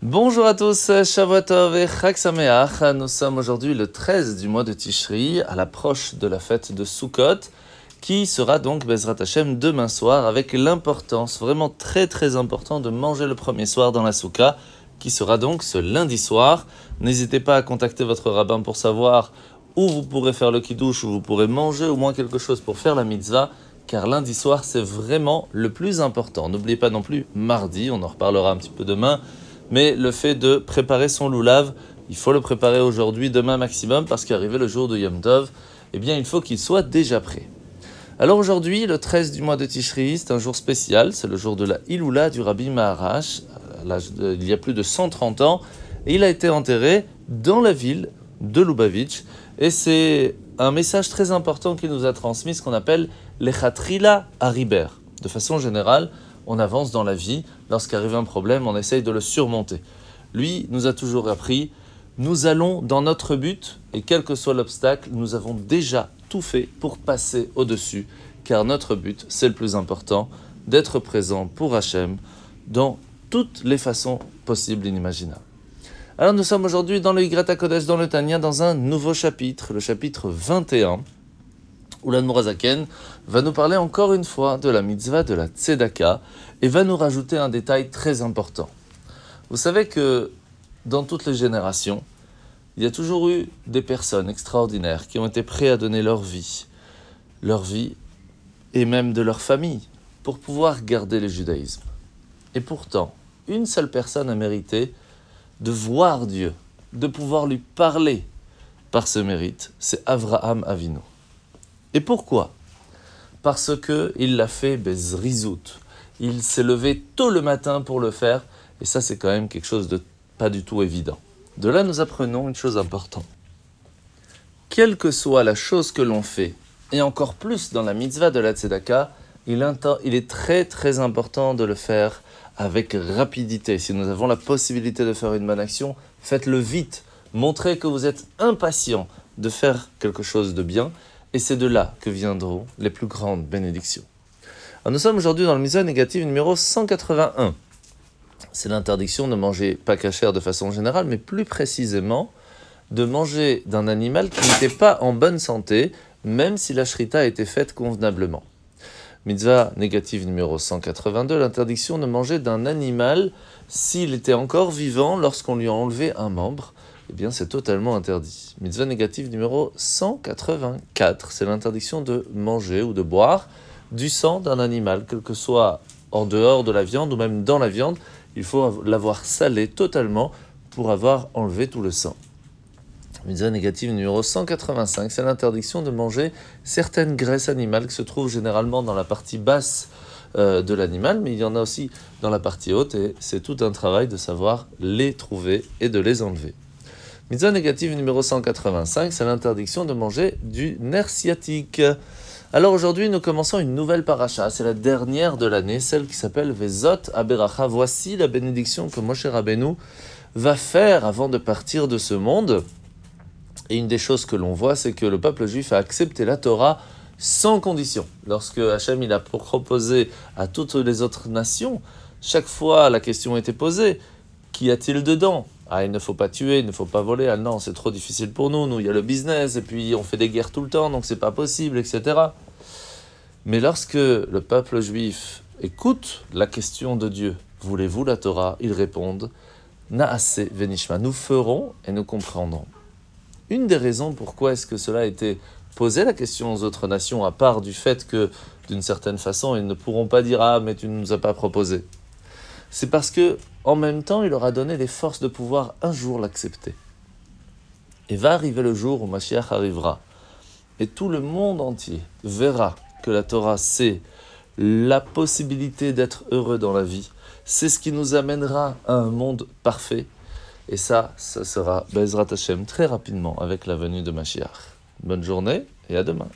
Bonjour à tous, Shavuotov et Chag Sameach. Nous sommes aujourd'hui le 13 du mois de Tishri, à l'approche de la fête de Sukkot, qui sera donc Bezrat Hashem demain soir, avec l'importance, vraiment très très important, de manger le premier soir dans la Souka, qui sera donc ce lundi soir. N'hésitez pas à contacter votre rabbin pour savoir où vous pourrez faire le kiddush, où vous pourrez manger au moins quelque chose pour faire la mitzvah, car lundi soir c'est vraiment le plus important. N'oubliez pas non plus mardi, on en reparlera un petit peu demain mais le fait de préparer son loulav, il faut le préparer aujourd'hui, demain maximum, parce qu'arrivé le jour de Yom Tov, eh bien, il faut qu'il soit déjà prêt. Alors aujourd'hui, le 13 du mois de Tishri, c'est un jour spécial, c'est le jour de la Iloula du Rabbi Maharash, il y a plus de 130 ans, et il a été enterré dans la ville de Lubavitch, et c'est un message très important qu'il nous a transmis, ce qu'on appelle l'Echatrila Hariber. De façon générale, on avance dans la vie. Lorsqu'arrive un problème, on essaye de le surmonter. Lui nous a toujours appris, nous allons dans notre but, et quel que soit l'obstacle, nous avons déjà tout fait pour passer au-dessus, car notre but, c'est le plus important, d'être présent pour Hachem dans toutes les façons possibles et inimaginables. Alors nous sommes aujourd'hui dans le Yigrata Kodesh, dans le Tania, dans un nouveau chapitre, le chapitre 21, où l'Admorazaken va nous parler encore une fois de la mitzvah de la tzedaka et va nous rajouter un détail très important. Vous savez que dans toutes les générations, il y a toujours eu des personnes extraordinaires qui ont été prêtes à donner leur vie, leur vie et même de leur famille pour pouvoir garder le judaïsme. Et pourtant, une seule personne a mérité de voir Dieu, de pouvoir lui parler par ce mérite, c'est Avraham Avinu. Et pourquoi? Parce que il l'a fait bezrizout. Il s'est levé tôt le matin pour le faire, et ça c'est quand même quelque chose de pas du tout évident. De là nous apprenons une chose importante. Quelle que soit la chose que l'on fait, et encore plus dans la mitzvah de la tzedaka, il, il est très très important de le faire avec rapidité. Si nous avons la possibilité de faire une bonne action, faites-le vite. Montrez que vous êtes impatient de faire quelque chose de bien et c'est de là que viendront les plus grandes bénédictions. nous sommes aujourd'hui dans le mise négative numéro 181. C'est l'interdiction de manger pas cachère de façon générale, mais plus précisément de manger d'un animal qui n'était pas en bonne santé, même si la shrita a été faite convenablement. Mitzvah négative numéro 182, l'interdiction de manger d'un animal s'il était encore vivant lorsqu'on lui a enlevé un membre, eh bien c'est totalement interdit. Mitzvah négative numéro 184, c'est l'interdiction de manger ou de boire du sang d'un animal, quel que soit en dehors de la viande ou même dans la viande, il faut l'avoir salé totalement pour avoir enlevé tout le sang. Mitzvah négative numéro 185, c'est l'interdiction de manger certaines graisses animales qui se trouvent généralement dans la partie basse euh, de l'animal, mais il y en a aussi dans la partie haute et c'est tout un travail de savoir les trouver et de les enlever. Mitzvah négative numéro 185, c'est l'interdiction de manger du nerf sciatique. Alors aujourd'hui, nous commençons une nouvelle paracha. C'est la dernière de l'année, celle qui s'appelle Vezot Aberacha. Voici la bénédiction que Moshe Rabbeinu va faire avant de partir de ce monde. Et une des choses que l'on voit, c'est que le peuple juif a accepté la Torah sans condition. Lorsque Hachem il a proposé à toutes les autres nations, chaque fois la question était posée qu'y a-t-il dedans? Ah, il ne faut pas tuer, il ne faut pas voler. Ah non, c'est trop difficile pour nous. Nous, il y a le business, et puis on fait des guerres tout le temps, donc c'est pas possible, etc. Mais lorsque le peuple juif écoute la question de Dieu, voulez-vous la Torah? Ils répondent Naase venishma, nous ferons et nous comprendrons. Une des raisons pourquoi est-ce que cela a été posé la question aux autres nations, à part du fait que, d'une certaine façon, ils ne pourront pas dire Ah, mais tu ne nous as pas proposé c'est parce que, en même temps, il leur a donné les forces de pouvoir un jour l'accepter. Et va arriver le jour où Mashiach arrivera. Et tout le monde entier verra que la Torah, c'est la possibilité d'être heureux dans la vie. C'est ce qui nous amènera à un monde parfait. Et ça, ça sera Bezrat Hashem très rapidement avec la venue de Mashiach. Bonne journée et à demain.